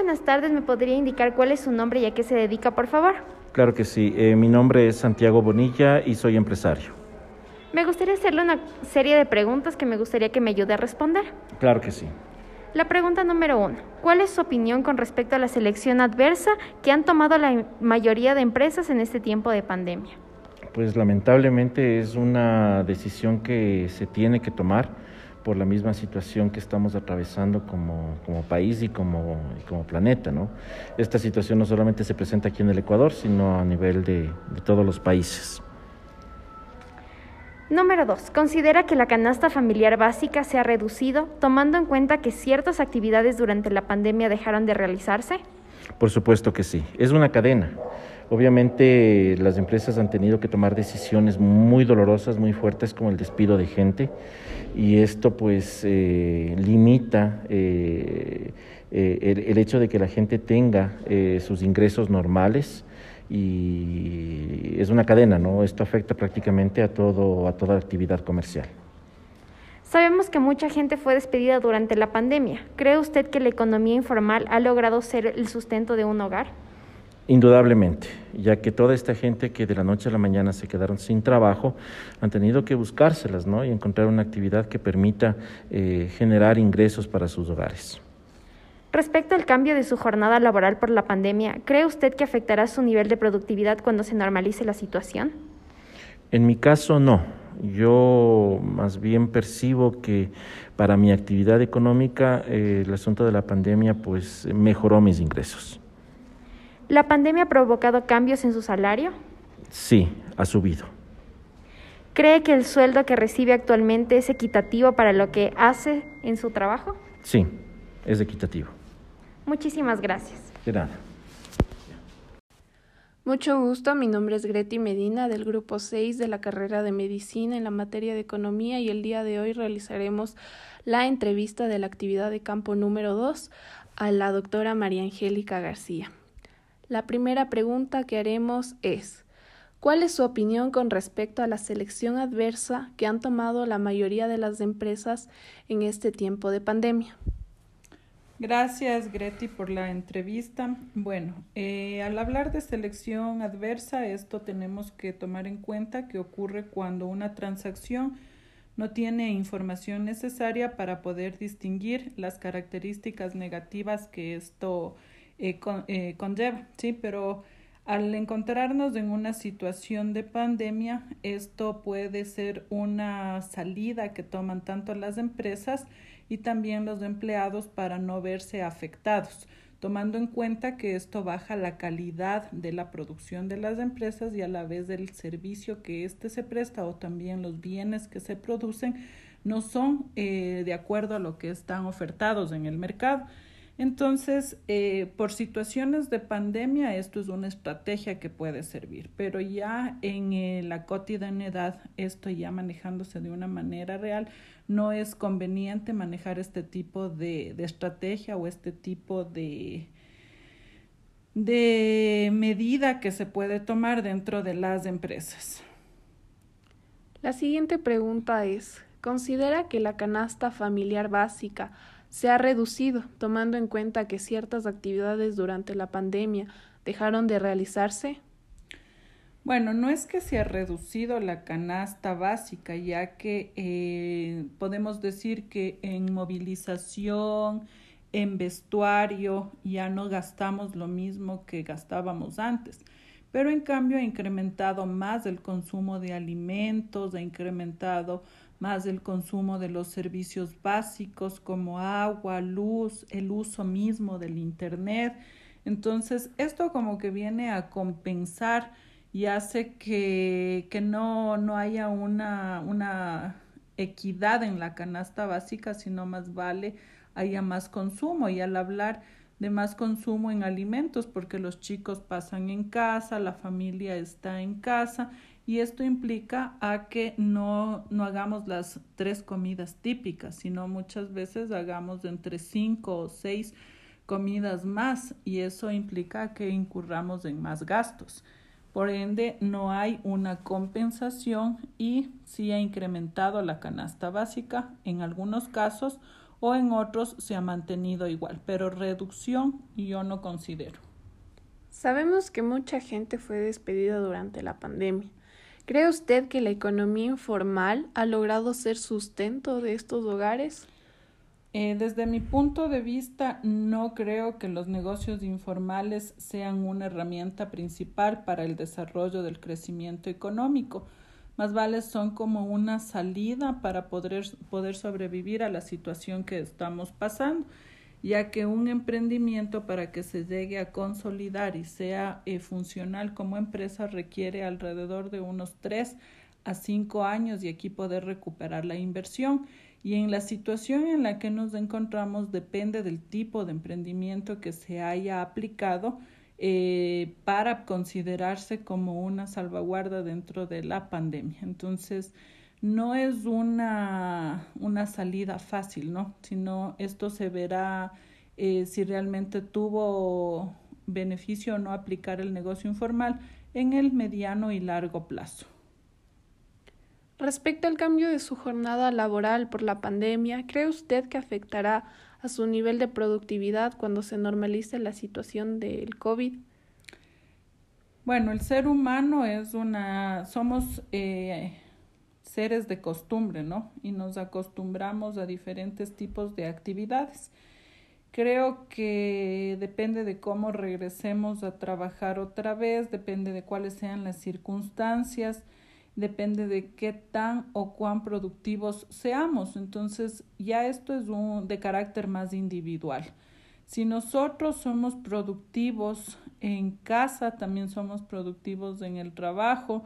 buenas tardes. ¿Me podría indicar cuál es su nombre y a qué se dedica, por favor? Claro que sí. Eh, mi nombre es Santiago Bonilla y soy empresario. Me gustaría hacerle una serie de preguntas que me gustaría que me ayude a responder. Claro que sí. La pregunta número uno. ¿Cuál es su opinión con respecto a la selección adversa que han tomado la mayoría de empresas en este tiempo de pandemia? Pues lamentablemente es una decisión que se tiene que tomar por la misma situación que estamos atravesando como, como país y como, como, planeta. ¿no? Esta situación no solamente se presenta aquí en el Ecuador, sino a nivel de, de todos los países. Número 2. ¿Considera que la canasta familiar básica se ha reducido tomando en cuenta que ciertas actividades durante la pandemia dejaron de realizarse? Por supuesto que sí. Es una cadena. Obviamente las empresas han tenido que tomar decisiones muy dolorosas, muy fuertes, como el despido de gente, y esto pues eh, limita eh, eh, el, el, hecho de que la gente tenga sus ingresos normales y es una cadena, ¿no? Esto afecta prácticamente a todo a toda actividad comercial. Sabemos que mucha gente fue despedida durante la pandemia. ¿Cree usted que la economía informal ha logrado ser el sustento de un hogar? Indudablemente, ya que toda esta gente que de la noche a la mañana se quedaron sin trabajo han tenido que buscárselas ¿no? y encontrar una actividad que permita eh, generar ingresos para sus hogares. Respecto al cambio de su jornada laboral por la pandemia, ¿cree usted que afectará su nivel de productividad cuando se normalice la situación? En mi caso, no. Yo más bien percibo que para mi actividad económica eh, el asunto de la pandemia pues mejoró mis ingresos. ¿La pandemia ha provocado cambios en su salario? Sí, ha subido. ¿Cree que el sueldo que recibe actualmente es equitativo para lo que hace en su trabajo? Sí, es equitativo. Muchísimas gracias. De nada. Mucho gusto, mi nombre es Greti Medina del grupo 6 de la carrera de medicina en la materia de economía y el día de hoy realizaremos la entrevista de la actividad de campo número 2 a la doctora María Angélica García. La primera pregunta que haremos es ¿Cuál es su opinión con respecto a la selección adversa que han tomado la mayoría de las empresas en este tiempo de pandemia? Gracias, Greti, por la entrevista. Bueno, eh, al hablar de selección adversa, esto tenemos que tomar en cuenta que ocurre cuando una transacción no tiene información necesaria para poder distinguir las características negativas que esto eh, eh, conlleva, ¿sí? Pero al encontrarnos en una situación de pandemia, esto puede ser una salida que toman tanto las empresas y también los empleados para no verse afectados, tomando en cuenta que esto baja la calidad de la producción de las empresas y a la vez del servicio que éste se presta o también los bienes que se producen no son eh, de acuerdo a lo que están ofertados en el mercado. Entonces, eh, por situaciones de pandemia, esto es una estrategia que puede servir, pero ya en eh, la cotidianidad, esto ya manejándose de una manera real, no es conveniente manejar este tipo de, estrategia o este tipo de medida que se puede tomar dentro de las empresas. La siguiente pregunta es, ¿considera que la canasta familiar básica se ha reducido, tomando en cuenta que ciertas actividades durante la pandemia dejaron de realizarse? Bueno, no es que se ha reducido la canasta básica, ya que eh, podemos decir que en movilización, en vestuario, ya no gastamos lo mismo que gastábamos antes. Pero en cambio ha incrementado más el consumo de alimentos, ha incrementado más el consumo de los servicios básicos como agua, luz, el uso mismo del Internet. Entonces, esto como que viene a compensar y hace que, que no, no haya una, una equidad en la canasta básica, sino más vale haya más consumo. Y al hablar de más consumo en alimentos, porque los chicos pasan en casa, la familia está en casa, y esto implica a que no, no hagamos las tres comidas típicas, sino muchas veces hagamos entre cinco o seis comidas más y eso implica que incurramos en más gastos. Por ende, no hay una compensación y sí ha incrementado la canasta básica en algunos casos o en otros se ha mantenido igual, pero reducción yo no considero. Sabemos que mucha gente fue despedida durante la pandemia. ¿Cree usted que la economía informal ha logrado ser sustento de estos hogares? Eh, desde mi punto de vista, no creo que los negocios informales sean una herramienta principal para el desarrollo del crecimiento económico. Más vale son como una salida para poder, poder sobrevivir a la situación que estamos pasando, ya que un emprendimiento para que se llegue a consolidar y sea eh, funcional como empresa requiere alrededor de unos tres a cinco años y aquí poder recuperar la inversión. Y en la situación en la que nos encontramos depende del tipo de emprendimiento que se haya aplicado eh, para considerarse como una salvaguarda dentro de la pandemia. Entonces, no es una, una salida fácil, ¿no? Sino esto se verá eh, si realmente tuvo beneficio o no aplicar el negocio informal en el mediano y largo plazo. Respecto al cambio de su jornada laboral por la pandemia, ¿cree usted que afectará a su nivel de productividad cuando se normalice la situación del COVID? Bueno, el ser humano es una, somos eh, seres de costumbre, ¿no? Y nos acostumbramos a diferentes tipos de actividades. Creo que depende de cómo regresemos a trabajar otra vez, depende de cuáles sean las circunstancias depende de qué tan o cuán productivos seamos. Entonces, ya esto es un, de carácter más individual. Si nosotros somos productivos en casa, también somos productivos en el trabajo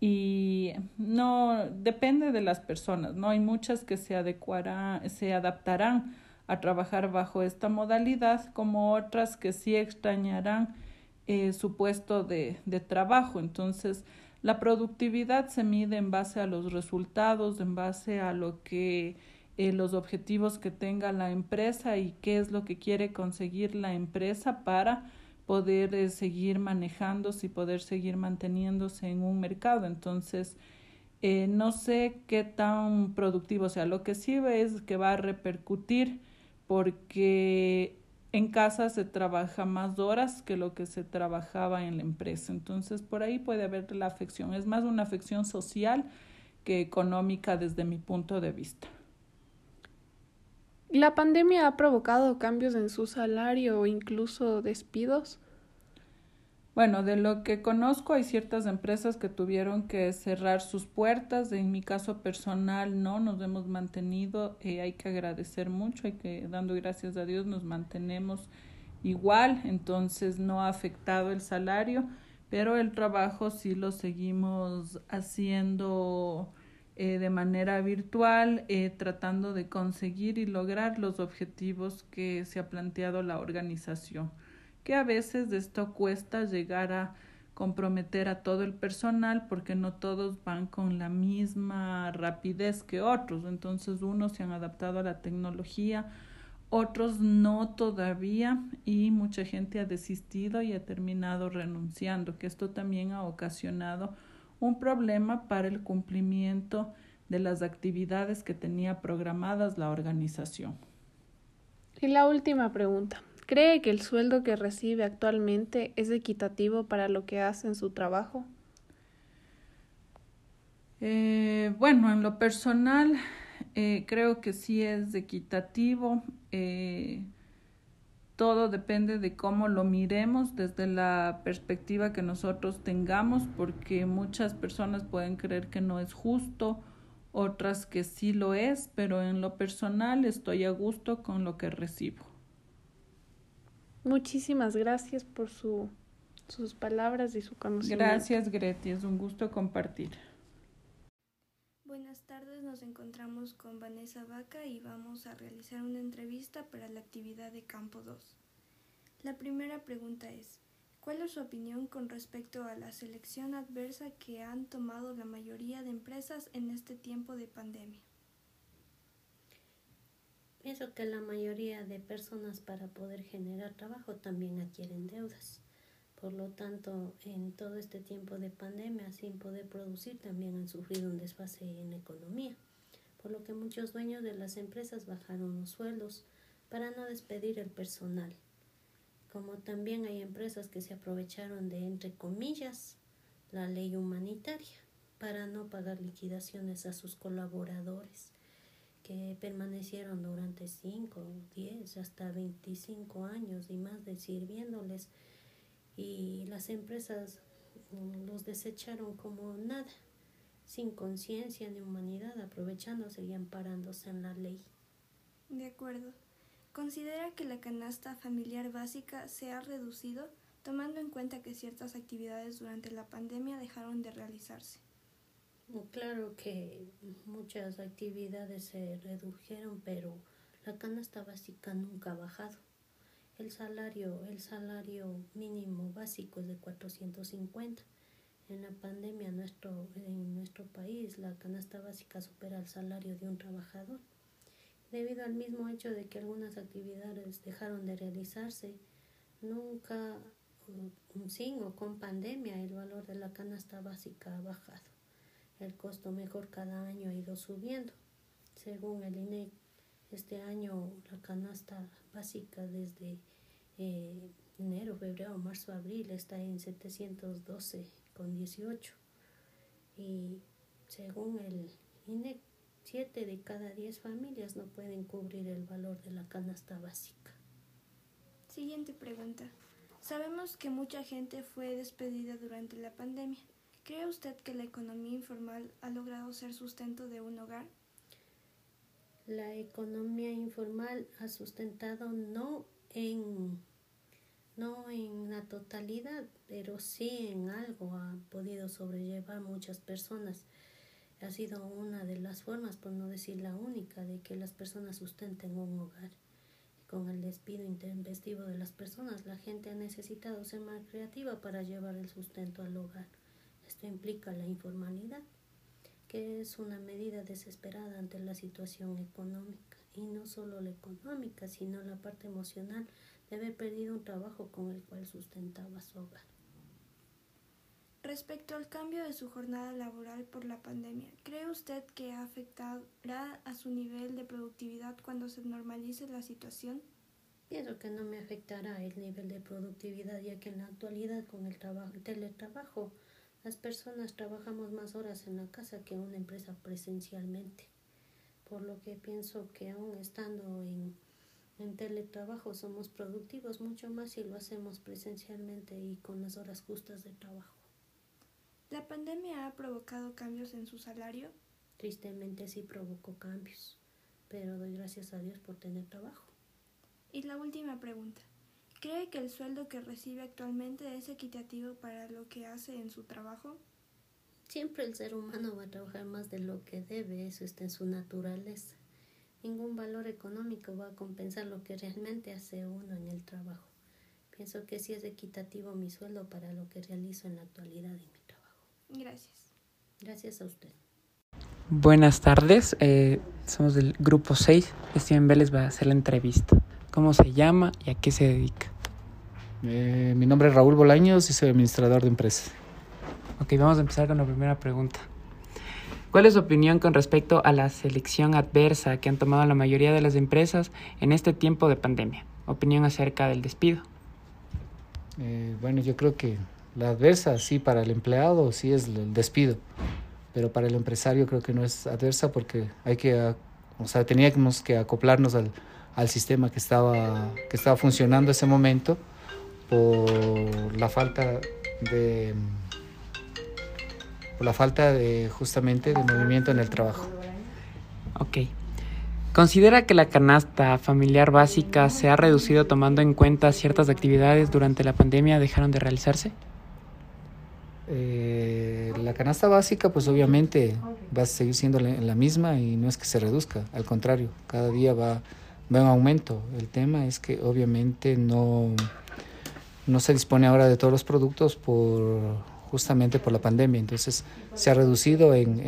y no depende de las personas, ¿no? Hay muchas que se adecuarán, se adaptarán a trabajar bajo esta modalidad, como otras que sí extrañarán eh, su puesto de, de trabajo. Entonces, la productividad se mide en base a los resultados, en base a lo que eh, los objetivos que tenga la empresa y qué es lo que quiere conseguir la empresa para poder eh, seguir manejándose y poder seguir manteniéndose en un mercado. Entonces, eh, no sé qué tan productivo sea. Lo que sí es que va a repercutir porque en casa se trabaja más horas que lo que se trabajaba en la empresa. Entonces, por ahí puede haber la afección. Es más una afección social que económica desde mi punto de vista. ¿La pandemia ha provocado cambios en su salario o incluso despidos? Bueno, de lo que conozco hay ciertas empresas que tuvieron que cerrar sus puertas. En mi caso personal no, nos hemos mantenido. Eh, hay que agradecer mucho, hay que dando gracias a Dios nos mantenemos igual, entonces no ha afectado el salario, pero el trabajo sí lo seguimos haciendo eh, de manera virtual, eh, tratando de conseguir y lograr los objetivos que se ha planteado la organización que a veces esto cuesta llegar a comprometer a todo el personal porque no todos van con la misma rapidez que otros. Entonces unos se han adaptado a la tecnología, otros no todavía y mucha gente ha desistido y ha terminado renunciando, que esto también ha ocasionado un problema para el cumplimiento de las actividades que tenía programadas la organización. Y la última pregunta. ¿Cree que el sueldo que recibe actualmente es equitativo para lo que hace en su trabajo? Eh, bueno, en lo personal eh, creo que sí es equitativo. Eh, todo depende de cómo lo miremos desde la perspectiva que nosotros tengamos, porque muchas personas pueden creer que no es justo, otras que sí lo es, pero en lo personal estoy a gusto con lo que recibo. Muchísimas gracias por su, sus palabras y su conocimiento. Gracias, Greti. Es un gusto compartir. Buenas tardes, nos encontramos con Vanessa Vaca y vamos a realizar una entrevista para la actividad de Campo 2. La primera pregunta es, ¿cuál es su opinión con respecto a la selección adversa que han tomado la mayoría de empresas en este tiempo de pandemia? Pienso que la mayoría de personas para poder generar trabajo también adquieren deudas. Por lo tanto, en todo este tiempo de pandemia, sin poder producir, también han sufrido un desfase en la economía. por lo que muchos dueños de las empresas bajaron los sueldos para no despedir el personal. Como también hay empresas que se aprovecharon de, entre comillas, la ley humanitaria para no pagar liquidaciones a sus colaboradores que permanecieron durante 5, 10, hasta 25 años y más de sirviéndoles y las empresas mm, los desecharon como nada, sin conciencia ni humanidad, aprovechándose y amparándose en la ley. De acuerdo. ¿Considera que la canasta familiar básica se ha reducido tomando en cuenta que ciertas actividades durante la pandemia dejaron de realizarse? Claro que muchas actividades se redujeron, pero la canasta básica nunca ha bajado. El salario, el salario mínimo básico es de 450. En la pandemia nuestro, en nuestro país la canasta básica supera el salario de un trabajador. Debido al mismo hecho de que algunas actividades dejaron de realizarse, nunca, sin o con pandemia, el valor de la canasta básica ha bajado. El costo mejor cada año ha ido subiendo. Según el INEC, este año la canasta básica desde eh, enero, febrero, marzo, abril está en 712 con 18 y según el INEC 7 de cada 10 familias no pueden cubrir el valor de la canasta básica. Siguiente pregunta. Sabemos que mucha gente fue despedida durante la pandemia. ¿Cree usted que la economía informal ha logrado ser sustento de un hogar? La economía informal ha sustentado no en no en la totalidad, pero sí en algo ha podido sobrellevar muchas personas. Ha sido una de las formas, por no decir la única, de que las personas sustenten un hogar. Con el despido intempestivo de las personas, la gente ha necesitado ser más creativa para llevar el sustento al hogar. Esto implica la informalidad, que es una medida desesperada ante la situación económica, y no solo la económica, sino la parte emocional de haber perdido un trabajo con el cual sustentaba su hogar. Respecto al cambio de su jornada laboral por la pandemia, ¿cree usted que afectará a su nivel de productividad cuando se normalice la situación? Pienso que no me afectará el nivel de productividad, ya que en la actualidad con el, trabajo, el teletrabajo las personas trabajamos más horas en la casa que en una empresa presencialmente, por lo que pienso que aún estando en en teletrabajo somos productivos mucho más si lo hacemos presencialmente y con las horas justas de trabajo. ¿La pandemia ha provocado cambios en su salario? Tristemente sí provocó cambios, pero doy gracias a Dios por tener trabajo. Y la última pregunta. ¿Cree que el sueldo que recibe actualmente es equitativo para lo que hace en su trabajo? Siempre el ser humano va a trabajar más de lo que debe, eso está en su naturaleza. Ningún valor económico va a compensar lo que realmente hace uno en el trabajo. Pienso que sí es equitativo mi sueldo para lo que realizo en la actualidad en mi trabajo. Gracias. Gracias a usted. Buenas tardes, eh, somos del grupo 6. Steven Vélez va a hacer la entrevista. ¿Cómo se llama y a qué se dedica? Eh, mi nombre es Raúl Bolaños y soy administrador de empresas. Ok, vamos a empezar con la primera pregunta. ¿Cuál es su opinión con respecto a la selección adversa que han tomado la mayoría de las empresas en este tiempo de pandemia? Opinión acerca del despido. Eh, bueno, yo creo que la adversa, sí, para el empleado sí es el despido, pero para el empresario creo que no es adversa porque hay que, o sea, teníamos que acoplarnos al, al sistema que estaba, que estaba funcionando ese momento por la falta de la falta de justamente de movimiento en el trabajo. Ok. ¿Considera que la canasta familiar básica se ha reducido tomando en cuenta ciertas actividades durante la pandemia dejaron de realizarse? Eh, la canasta básica pues obviamente va a seguir siendo la, misma y no es que se reduzca, al contrario, cada día va, va en aumento. El tema es que obviamente no, no se dispone ahora de todos los productos por justamente por la pandemia. Entonces se ha reducido en,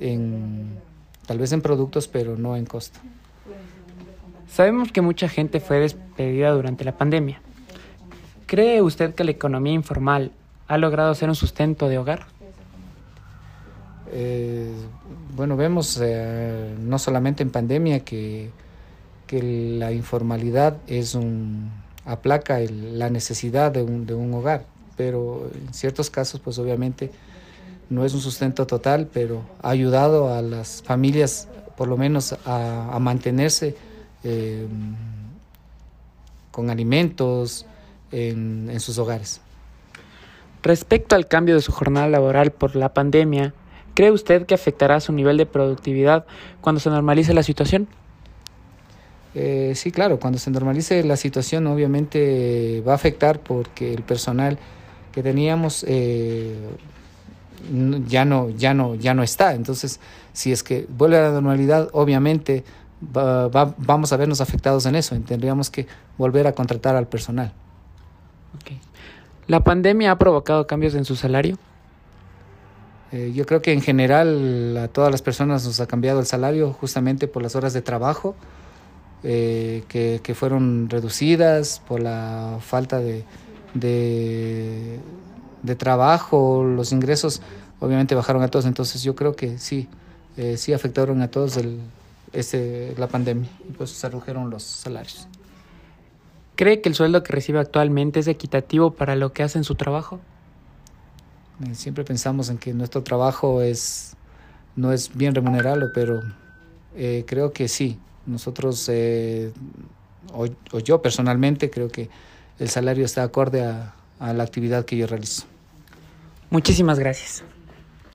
en, tal vez en productos, pero no en costo. Sabemos que mucha gente fue despedida durante la pandemia. ¿Cree usted que la economía informal ha logrado ser un sustento de hogar? Eh, bueno, vemos eh, no solamente en pandemia que, que la informalidad es un, aplaca la necesidad de un, de un hogar, pero en ciertos casos, pues obviamente no es un sustento total, pero ha ayudado a las familias por lo menos a, mantenerse eh, con alimentos en, en sus hogares. Respecto al cambio de su jornada laboral por la pandemia, ¿cree usted que afectará su nivel de productividad cuando se normalice la situación? Eh, sí, claro, cuando se normalice la situación obviamente va a afectar porque el personal que teníamos eh, ya no, ya no, ya no está. Entonces, si es que vuelve a la normalidad, obviamente vamos a vernos afectados en eso. Tendríamos que volver a contratar al personal. ¿La pandemia ha provocado cambios en su salario? Eh, yo creo que en general a todas las personas nos ha cambiado el salario justamente por las horas de trabajo eh, que, que, fueron reducidas, por la falta de, de, de, trabajo, los ingresos obviamente bajaron a todos, entonces yo creo que sí, eh, sí afectaron a todos el, este, la pandemia y pues se redujeron los salarios. ¿Cree que el sueldo que recibe actualmente es equitativo para lo que hace en su trabajo? Eh, siempre pensamos en que nuestro trabajo es, no es bien remunerado, pero eh, creo que sí. Nosotros, eh, o, yo personalmente, creo que el salario está acorde a, a la actividad que yo realizo. Muchísimas gracias.